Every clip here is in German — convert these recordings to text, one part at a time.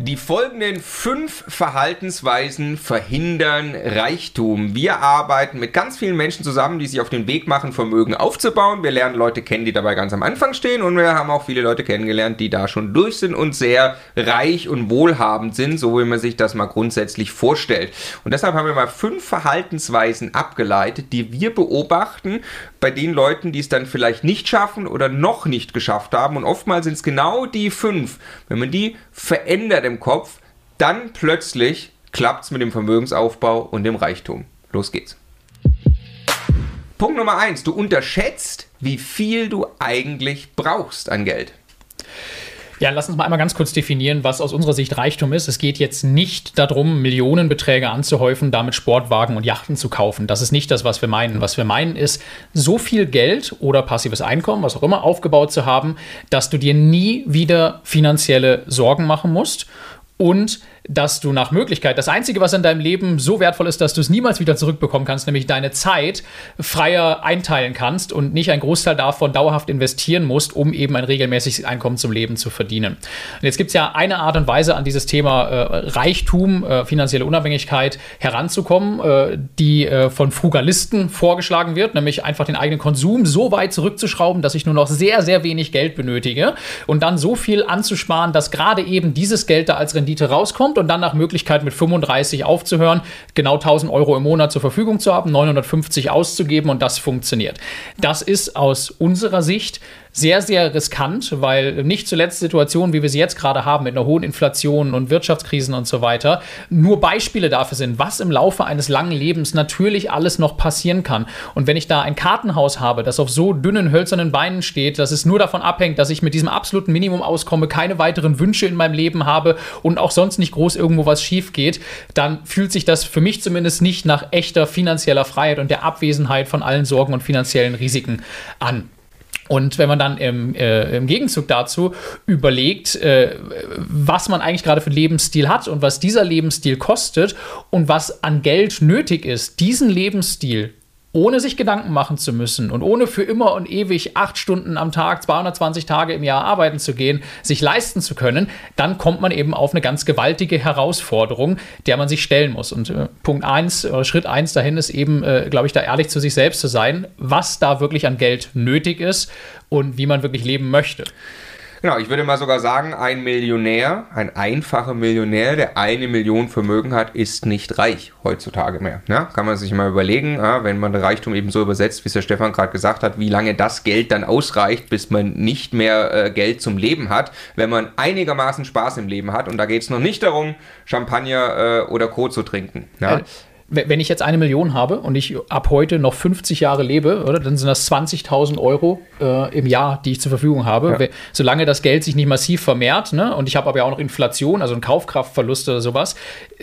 Die folgenden fünf Verhaltensweisen verhindern Reichtum. Wir arbeiten mit ganz vielen Menschen zusammen, die sich auf den Weg machen, Vermögen aufzubauen. Wir lernen Leute kennen, die dabei ganz am Anfang stehen und wir haben auch viele Leute kennengelernt, die da schon durch sind und sehr reich und wohlhabend sind, so wie man sich das mal grundsätzlich vorstellt. Und deshalb haben wir mal fünf Verhaltensweisen abgeleitet, die wir beobachten bei den Leuten, die es dann vielleicht nicht schaffen oder noch nicht geschafft haben. Und oftmals sind es genau die fünf. Wenn man die verändert, im Kopf, dann plötzlich klappt es mit dem Vermögensaufbau und dem Reichtum. Los geht's. Punkt Nummer eins: Du unterschätzt, wie viel du eigentlich brauchst an Geld. Ja, lass uns mal einmal ganz kurz definieren, was aus unserer Sicht Reichtum ist. Es geht jetzt nicht darum, Millionenbeträge anzuhäufen, damit Sportwagen und Yachten zu kaufen. Das ist nicht das, was wir meinen. Was wir meinen ist, so viel Geld oder passives Einkommen, was auch immer, aufgebaut zu haben, dass du dir nie wieder finanzielle Sorgen machen musst und dass du nach Möglichkeit das Einzige, was in deinem Leben so wertvoll ist, dass du es niemals wieder zurückbekommen kannst, nämlich deine Zeit freier einteilen kannst und nicht einen Großteil davon dauerhaft investieren musst, um eben ein regelmäßiges Einkommen zum Leben zu verdienen. Und jetzt gibt es ja eine Art und Weise, an dieses Thema äh, Reichtum, äh, finanzielle Unabhängigkeit heranzukommen, äh, die äh, von Frugalisten vorgeschlagen wird, nämlich einfach den eigenen Konsum so weit zurückzuschrauben, dass ich nur noch sehr, sehr wenig Geld benötige und dann so viel anzusparen, dass gerade eben dieses Geld da als Rendite rauskommt und dann nach Möglichkeit mit 35 aufzuhören, genau 1000 Euro im Monat zur Verfügung zu haben, 950 auszugeben und das funktioniert. Das ist aus unserer Sicht sehr, sehr riskant, weil nicht zuletzt Situationen, wie wir sie jetzt gerade haben, mit einer hohen Inflation und Wirtschaftskrisen und so weiter, nur Beispiele dafür sind, was im Laufe eines langen Lebens natürlich alles noch passieren kann. Und wenn ich da ein Kartenhaus habe, das auf so dünnen, hölzernen Beinen steht, dass es nur davon abhängt, dass ich mit diesem absoluten Minimum auskomme, keine weiteren Wünsche in meinem Leben habe und auch sonst nicht groß irgendwo was schief geht, dann fühlt sich das für mich zumindest nicht nach echter finanzieller Freiheit und der Abwesenheit von allen Sorgen und finanziellen Risiken an. Und wenn man dann im, äh, im Gegenzug dazu überlegt, äh, was man eigentlich gerade für einen Lebensstil hat und was dieser Lebensstil kostet und was an Geld nötig ist, diesen Lebensstil ohne sich Gedanken machen zu müssen und ohne für immer und ewig acht Stunden am Tag, 220 Tage im Jahr arbeiten zu gehen, sich leisten zu können, dann kommt man eben auf eine ganz gewaltige Herausforderung, der man sich stellen muss. Und äh, Punkt 1, äh, Schritt 1 dahin ist eben, äh, glaube ich, da ehrlich zu sich selbst zu sein, was da wirklich an Geld nötig ist und wie man wirklich leben möchte. Genau, ich würde mal sogar sagen, ein Millionär, ein einfacher Millionär, der eine Million Vermögen hat, ist nicht reich heutzutage mehr. Ja, kann man sich mal überlegen, wenn man Reichtum eben so übersetzt, wie es der Stefan gerade gesagt hat, wie lange das Geld dann ausreicht, bis man nicht mehr äh, Geld zum Leben hat, wenn man einigermaßen Spaß im Leben hat. Und da geht es noch nicht darum, Champagner äh, oder Co. zu trinken. Ja? Wenn ich jetzt eine Million habe und ich ab heute noch 50 Jahre lebe, oder, dann sind das 20.000 Euro äh, im Jahr, die ich zur Verfügung habe. Ja. Solange das Geld sich nicht massiv vermehrt, ne, und ich habe aber ja auch noch Inflation, also einen Kaufkraftverlust oder sowas,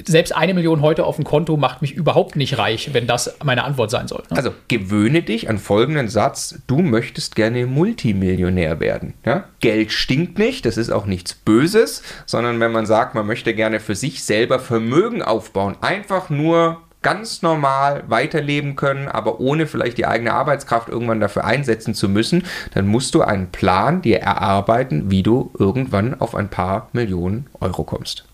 selbst eine Million heute auf dem Konto macht mich überhaupt nicht reich, wenn das meine Antwort sein soll. Ne? Also gewöhne dich an folgenden Satz: Du möchtest gerne Multimillionär werden. Ja? Geld stinkt nicht, das ist auch nichts Böses, sondern wenn man sagt, man möchte gerne für sich selber Vermögen aufbauen, einfach nur ganz normal weiterleben können, aber ohne vielleicht die eigene Arbeitskraft irgendwann dafür einsetzen zu müssen, dann musst du einen Plan dir erarbeiten, wie du irgendwann auf ein paar Millionen Euro kommst.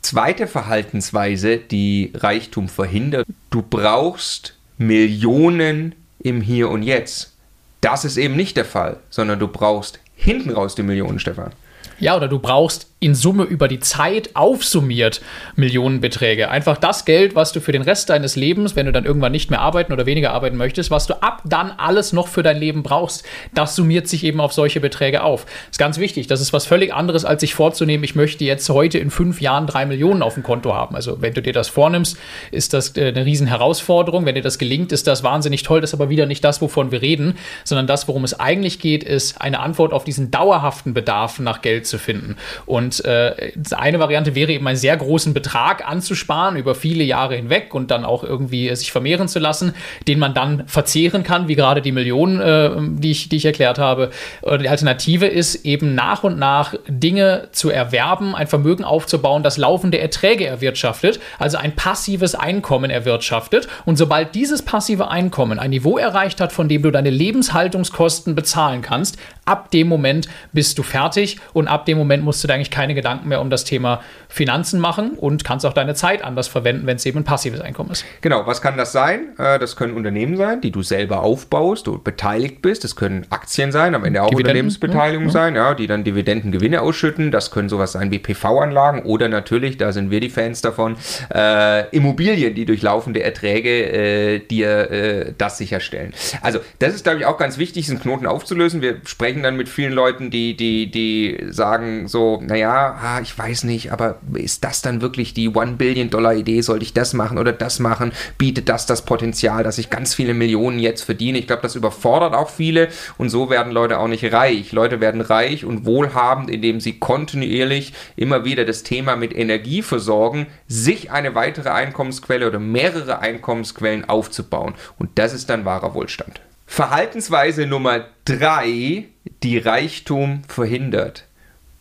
Zweite Verhaltensweise, die Reichtum verhindert, du brauchst Millionen im Hier und Jetzt. Das ist eben nicht der Fall, sondern du brauchst hinten raus die Millionen, Stefan. Ja, oder du brauchst in Summe über die Zeit aufsummiert Millionenbeträge. Einfach das Geld, was du für den Rest deines Lebens, wenn du dann irgendwann nicht mehr arbeiten oder weniger arbeiten möchtest, was du ab dann alles noch für dein Leben brauchst, das summiert sich eben auf solche Beträge auf. Ist ganz wichtig. Das ist was völlig anderes, als sich vorzunehmen, ich möchte jetzt heute in fünf Jahren drei Millionen auf dem Konto haben. Also wenn du dir das vornimmst, ist das äh, eine riesen Herausforderung. Wenn dir das gelingt, ist das wahnsinnig toll. Das ist aber wieder nicht das, wovon wir reden, sondern das, worum es eigentlich geht, ist eine Antwort auf diesen dauerhaften Bedarf nach Geld zu finden. Und Äh, eine Variante wäre eben einen sehr großen Betrag anzusparen über viele Jahre hinweg und dann auch irgendwie sich vermehren zu lassen, den man dann verzehren kann, wie gerade die Millionen, äh, die, ich, die ich erklärt habe. Oder die Alternative ist eben nach und nach Dinge zu erwerben, ein Vermögen aufzubauen, das laufende Erträge erwirtschaftet, also ein passives Einkommen erwirtschaftet. Und sobald dieses passive Einkommen ein Niveau erreicht hat, von dem du deine Lebenshaltungskosten bezahlen kannst, ab dem Moment bist du fertig und ab dem Moment musst du dir eigentlich keine Gedanken mehr um das Thema Finanzen machen und kannst auch deine Zeit anders verwenden, wenn es eben ein passives Einkommen ist. Genau, was kann das sein? Äh, das können Unternehmen sein, die du selber aufbaust, du beteiligt bist. Das können Aktien sein, am Ende auch Unternehmensbeteiligung ja, sein, ja, die dann Dividendengewinne ausschütten. Das können sowas sein wie PV-Anlagen oder natürlich, da sind wir die Fans davon, äh, Immobilien, die durch laufende Erträge äh, dir äh, das sicherstellen. Also, das ist, glaube ich, auch ganz wichtig, diesen Knoten aufzulösen. Wir sprechen dann mit vielen Leuten, die, die, die sagen so, naja, ah, ich weiß nicht, aber ist das dann wirklich die One-Billion-Dollar-Idee? Sollte ich das machen oder das machen? Bietet das das Potenzial, dass ich ganz viele Millionen jetzt verdiene? Ich glaube, das überfordert auch viele und so werden Leute auch nicht reich. Leute werden reich und wohlhabend, indem sie kontinuierlich immer wieder das Thema mit Energie versorgen, sich eine weitere Einkommensquelle oder mehrere Einkommensquellen aufzubauen. Und das ist dann wahrer Wohlstand. Verhaltensweise Nummer drei, die Reichtum verhindert.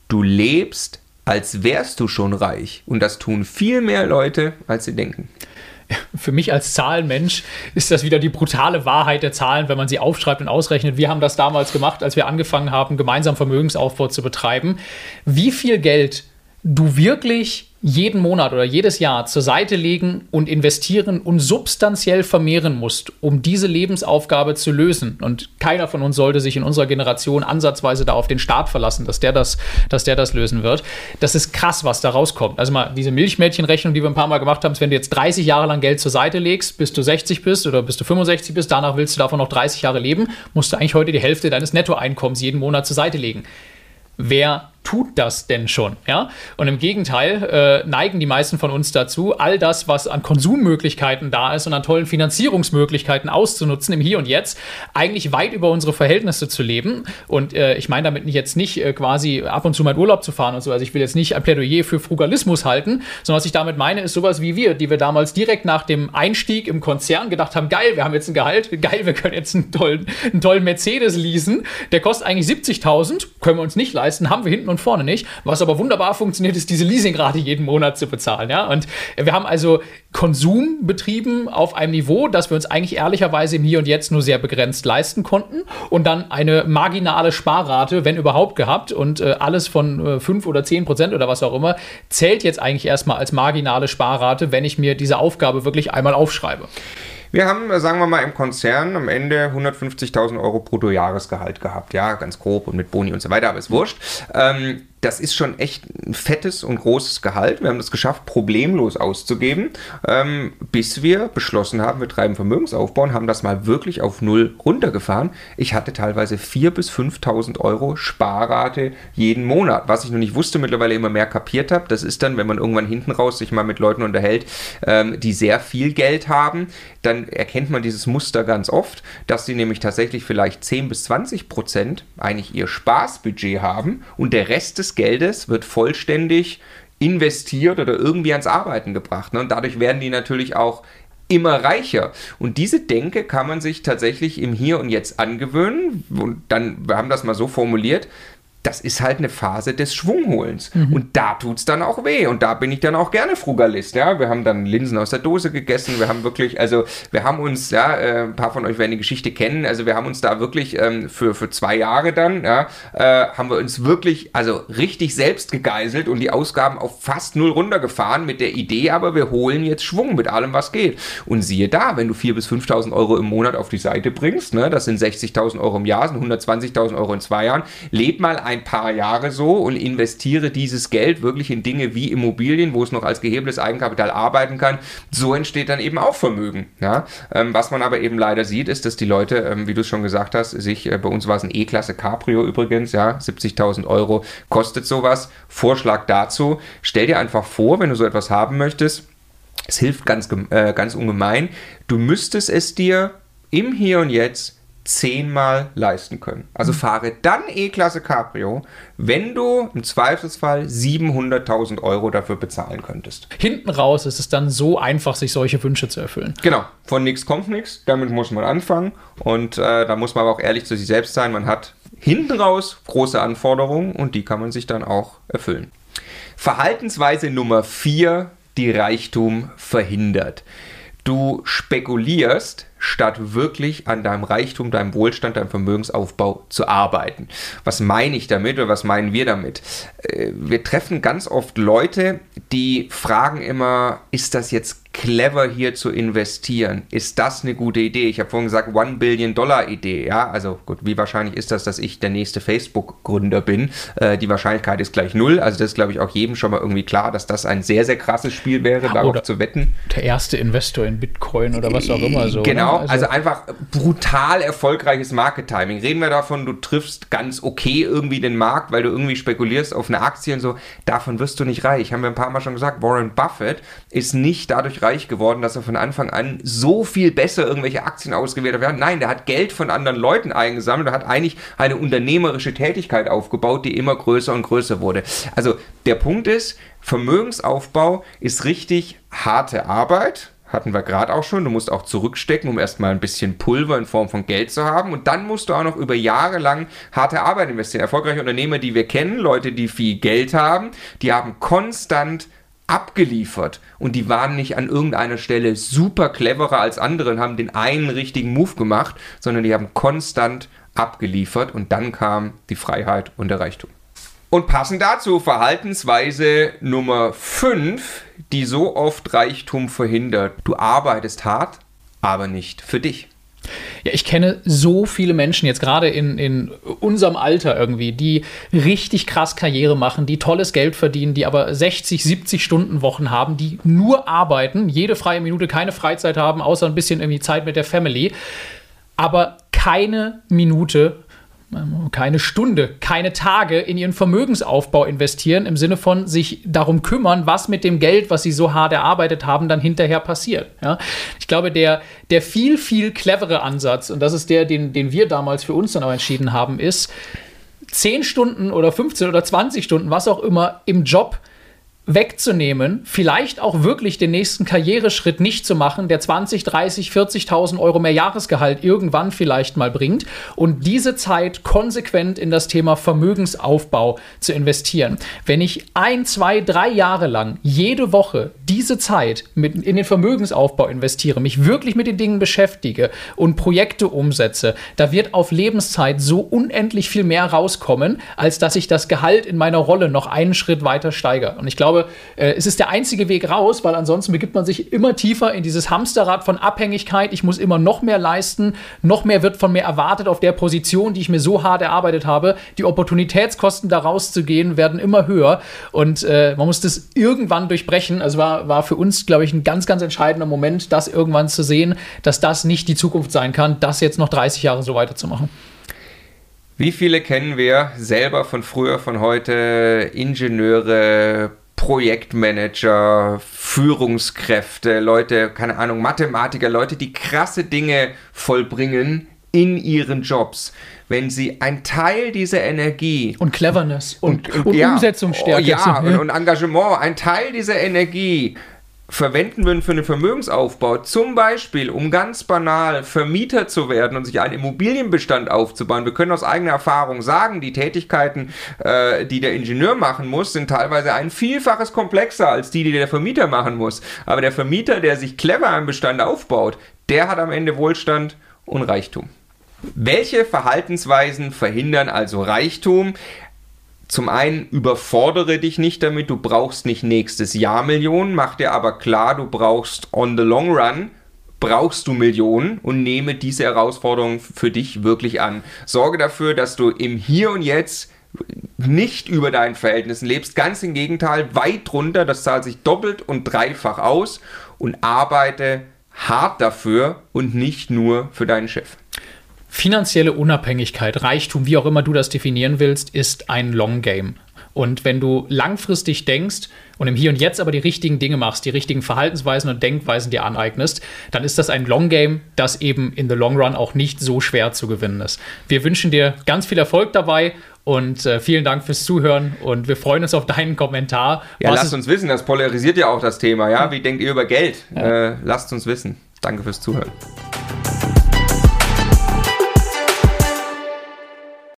Du lebst, als wärst du schon reich. Und das tun viel mehr Leute, als sie denken. Für mich als Zahlenmensch ist das wieder die brutale Wahrheit der Zahlen, wenn man sie aufschreibt und ausrechnet. Wir haben das damals gemacht, als wir angefangen haben, gemeinsam Vermögensaufbau zu betreiben. Wie viel Geld du wirklich jeden Monat oder jedes Jahr zur Seite legen und investieren und substanziell vermehren musst, um diese Lebensaufgabe zu lösen. Und keiner von uns sollte sich in unserer Generation ansatzweise da auf den Staat verlassen, dass der das, dass der das lösen wird. Das ist krass, was da rauskommt. Also mal diese Milchmädchenrechnung, die wir ein paar Mal gemacht haben, ist, wenn du jetzt 30 Jahre lang Geld zur Seite legst, bis du 60 bist oder bis du 65 bist, danach willst du davon noch 30 Jahre leben, musst du eigentlich heute die Hälfte deines Nettoeinkommens jeden Monat zur Seite legen. Wer tut das denn schon? Ja? Und im Gegenteil äh, neigen die meisten von uns dazu, all das, was an Konsummöglichkeiten da ist und an tollen Finanzierungsmöglichkeiten auszunutzen im Hier und Jetzt, eigentlich weit über unsere Verhältnisse zu leben. Und äh, ich meine damit jetzt nicht äh, quasi ab und zu mal Urlaub zu fahren und so. Also ich will jetzt nicht ein Plädoyer für Frugalismus halten, sondern was ich damit meine, ist sowas wie wir, die wir damals direkt nach dem Einstieg im Konzern gedacht haben, geil, wir haben jetzt ein Gehalt, geil, wir können jetzt einen tollen, einen tollen Mercedes leasen. Der kostet eigentlich 70.000, können wir uns nicht leisten, haben wir hinten und vorne nicht. Was aber wunderbar funktioniert, ist diese Leasingrate jeden Monat zu bezahlen. Ja? Und wir haben also Konsum betrieben auf einem Niveau, das wir uns eigentlich ehrlicherweise im Hier und Jetzt nur sehr begrenzt leisten konnten. Und dann eine marginale Sparrate, wenn überhaupt, gehabt. Und äh, alles von äh, 5 oder 10 Prozent oder was auch immer zählt jetzt eigentlich erstmal als marginale Sparrate, wenn ich mir diese Aufgabe wirklich einmal aufschreibe. Wir haben, äh, sagen wir mal, im Konzern am Ende 150.000 Euro Bruttojahresgehalt gehabt. Ja, ganz grob und mit Boni und so weiter, aber ist wurscht. Ähm, das ist schon echt ein fettes und großes Gehalt. Wir haben das geschafft, problemlos auszugeben, ähm, bis wir beschlossen haben, wir treiben Vermögensaufbau und haben das mal wirklich auf null runtergefahren. Ich hatte teilweise 4.000 bis 5.000 Euro Sparrate jeden Monat. Was ich noch nicht wusste, mittlerweile immer mehr kapiert habe, das ist dann, wenn man irgendwann hinten raus sich mal mit Leuten unterhält, ähm, die sehr viel Geld haben, dann erkennt man dieses Muster ganz oft, dass sie nämlich tatsächlich vielleicht 10 bis 20 Prozent eigentlich ihr Spaßbudget haben und der Rest des Geldes wird vollständig investiert oder irgendwie ans Arbeiten gebracht. Ne? Und dadurch werden die natürlich auch immer reicher. Und diese Denke kann man sich tatsächlich im Hier und Jetzt angewöhnen. Und dann, wir haben das mal so formuliert, das ist halt eine Phase des Schwungholens. Mhm. Und da tut es dann auch weh. Und da bin ich dann auch gerne Frugalist. Ja? Wir haben dann Linsen aus der Dose gegessen. Wir haben wirklich, also wir haben uns, ja, äh, ein paar von euch werden die Geschichte kennen, also wir haben uns da wirklich ähm, für, für zwei Jahre dann, ja, äh, haben wir uns wirklich, also richtig selbst gegeißelt und die Ausgaben auf fast null runtergefahren mit der Idee, aber wir holen jetzt Schwung mit allem, was geht. Und siehe da, wenn du 4.000 bis 5.000 Euro im Monat auf die Seite bringst, ne, das sind 60.000 Euro im Jahr, sind 120.000 Euro in zwei Jahren, leb mal ein ein paar Jahre so und investiere dieses Geld wirklich in Dinge wie Immobilien, wo es noch als gehebeltes Eigenkapital arbeiten kann. So entsteht dann eben auch Vermögen. Ja? Ähm, was man aber eben leider sieht, ist, dass die Leute, ähm, wie du es schon gesagt hast, sich, äh, bei uns war es ein E-Klasse Cabrio übrigens, ja, 70.000 Euro kostet sowas. Vorschlag dazu, stell dir einfach vor, wenn du so etwas haben möchtest, es hilft ganz, äh, ganz ungemein, du müsstest es dir im Hier und Jetzt zehnmal leisten können. Also fahre dann E-Klasse Cabrio, wenn du im Zweifelsfall 700.000 Euro dafür bezahlen könntest. Hinten raus ist es dann so einfach, sich solche Wünsche zu erfüllen. Genau, von nichts kommt nichts, damit muss man anfangen und äh, da muss man aber auch ehrlich zu sich selbst sein. Man hat hinten raus große Anforderungen und die kann man sich dann auch erfüllen. Verhaltensweise Nummer 4, die Reichtum verhindert. Du spekulierst, statt wirklich an deinem Reichtum, deinem Wohlstand, deinem Vermögensaufbau zu arbeiten. Was meine ich damit oder was meinen wir damit? Äh, wir treffen ganz oft Leute, die fragen immer, ist das jetzt clever hier zu investieren. Ist das eine gute Idee? Ich habe vorhin gesagt, One Billion Dollar Idee. Ja, also gut, wie wahrscheinlich ist das, dass ich der nächste Facebook-Gründer bin? Äh, die Wahrscheinlichkeit ist gleich null. Also das ist, glaube ich, auch jedem schon mal irgendwie klar, dass das ein sehr, sehr krasses Spiel wäre, ja, darauf zu wetten. Der erste Investor in Bitcoin oder was auch immer so. Genau, also, also, einfach brutal erfolgreiches Market-Timing. Reden wir davon, du triffst ganz okay irgendwie den Markt, weil du irgendwie spekulierst auf eine Aktie und so. Davon wirst du nicht reich. Haben wir ein paar Mal schon gesagt, Warren Buffett ist nicht dadurch reich geworden, dass er von Anfang an so viel besser irgendwelche Aktien ausgewählt hat. Nein, der hat Geld von anderen Leuten eingesammelt und hat eigentlich eine unternehmerische Tätigkeit aufgebaut, die immer größer und größer wurde. Also der Punkt ist, Vermögensaufbau ist richtig harte Arbeit hatten wir gerade auch schon. Du musst auch zurückstecken, um erstmal ein bisschen Pulver in Form von Geld zu haben. Und dann musst du auch noch über Jahre lang harte Arbeit investieren. Erfolgreiche Unternehmer, die wir kennen, Leute, die viel Geld haben, die haben konstant abgeliefert und die waren nicht an irgendeiner Stelle super cleverer als andere und haben den einen richtigen Move gemacht, sondern die haben konstant abgeliefert und dann kam die Freiheit und der Reichtum. Und passend dazu Verhaltensweise Nummer 5, die so oft Reichtum verhindert. Du arbeitest hart, aber nicht für dich. Ja, ich kenne so viele Menschen jetzt gerade in, in unserem Alter irgendwie, die richtig krass Karriere machen, die tolles Geld verdienen, die aber 60, 70 Stunden Wochen haben, die nur arbeiten, jede freie Minute keine Freizeit haben, außer ein bisschen irgendwie Zeit mit der Family, aber keine Minute keine Stunde, keine Tage in ihren Vermögensaufbau investieren, im Sinne von sich darum kümmern, was mit dem Geld, was sie so hart erarbeitet haben, dann hinterher passiert. Ja? Ich glaube, der, der viel, viel clevere Ansatz, und das ist der, den, den wir damals für uns dann auch entschieden haben, ist, 10 Stunden oder 15 oder 20 Stunden, was auch immer, im Job wegzunehmen, vielleicht auch wirklich den nächsten Karriereschritt nicht zu machen, der 20, 30, 40.000 Euro mehr Jahresgehalt irgendwann vielleicht mal bringt und diese Zeit konsequent in das Thema Vermögensaufbau zu investieren. Wenn ich ein, zwei, drei Jahre lang jede Woche diese Zeit mit in den Vermögensaufbau investiere, mich wirklich mit den Dingen beschäftige und Projekte umsetze, da wird auf Lebenszeit so unendlich viel mehr rauskommen, als dass ich das Gehalt in meiner Rolle noch einen Schritt weiter steigere. Und ich glaube, glaube, äh, es ist der einzige Weg raus, weil ansonsten begibt man sich immer tiefer in dieses Hamsterrad von Abhängigkeit. Ich muss immer noch mehr leisten, noch mehr wird von mir erwartet auf der Position, die ich mir so hart erarbeitet habe. Die Opportunitätskosten da rauszugehen werden immer höher und äh, man muss das irgendwann durchbrechen. Also war, war für uns, glaube ich, ein ganz, ganz entscheidender Moment, das irgendwann zu sehen, dass das nicht die Zukunft sein kann, das jetzt noch 30 Jahre so weiterzumachen. Wie viele kennen wir selber von früher, von heute? Ingenieure, Projektmanager, Führungskräfte, Leute, keine Ahnung, Mathematiker, Leute, die krasse Dinge vollbringen in ihren Jobs. Wenn sie ein Teil dieser Energie und Cleverness und, und, und ja, Umsetzungsstärke ja, und, und Engagement, ein Teil dieser Energie verwenden würden für einen Vermögensaufbau, zum Beispiel um ganz banal Vermieter zu werden und sich einen Immobilienbestand aufzubauen. Wir können aus eigener Erfahrung sagen, die Tätigkeiten, äh, die der Ingenieur machen muss, sind teilweise ein Vielfaches komplexer als die, die der Vermieter machen muss. Aber der Vermieter, der sich clever einen Bestand aufbaut, der hat am Ende Wohlstand und Reichtum. Welche Verhaltensweisen verhindern also Reichtum? Zum einen überfordere dich nicht damit, du brauchst nicht nächstes Jahr Millionen, mach dir aber klar, du brauchst on the long run brauchst du Millionen und nehme diese Herausforderung für dich wirklich an. Sorge dafür, dass du im Hier und Jetzt nicht über deinen Verhältnissen lebst, ganz im Gegenteil, weit drunter, das zahlt sich doppelt und dreifach aus und arbeite hart dafür und nicht nur für deinen Chef. Finanzielle Unabhängigkeit, Reichtum, wie auch immer du das definieren willst, ist ein Long Game. Und wenn du langfristig denkst und im Hier und Jetzt aber die richtigen Dinge machst, die richtigen Verhaltensweisen und Denkweisen dir aneignest, dann ist das ein Long Game, das eben in the Long Run auch nicht so schwer zu gewinnen ist. Wir wünschen dir ganz viel Erfolg dabei und äh, vielen Dank fürs Zuhören und wir freuen uns auf deinen Kommentar. Ja, lasst uns wissen, das polarisiert ja auch das Thema, ja? Wie denkt ihr über Geld? Ja. Äh, lasst uns wissen. Danke fürs Zuhören.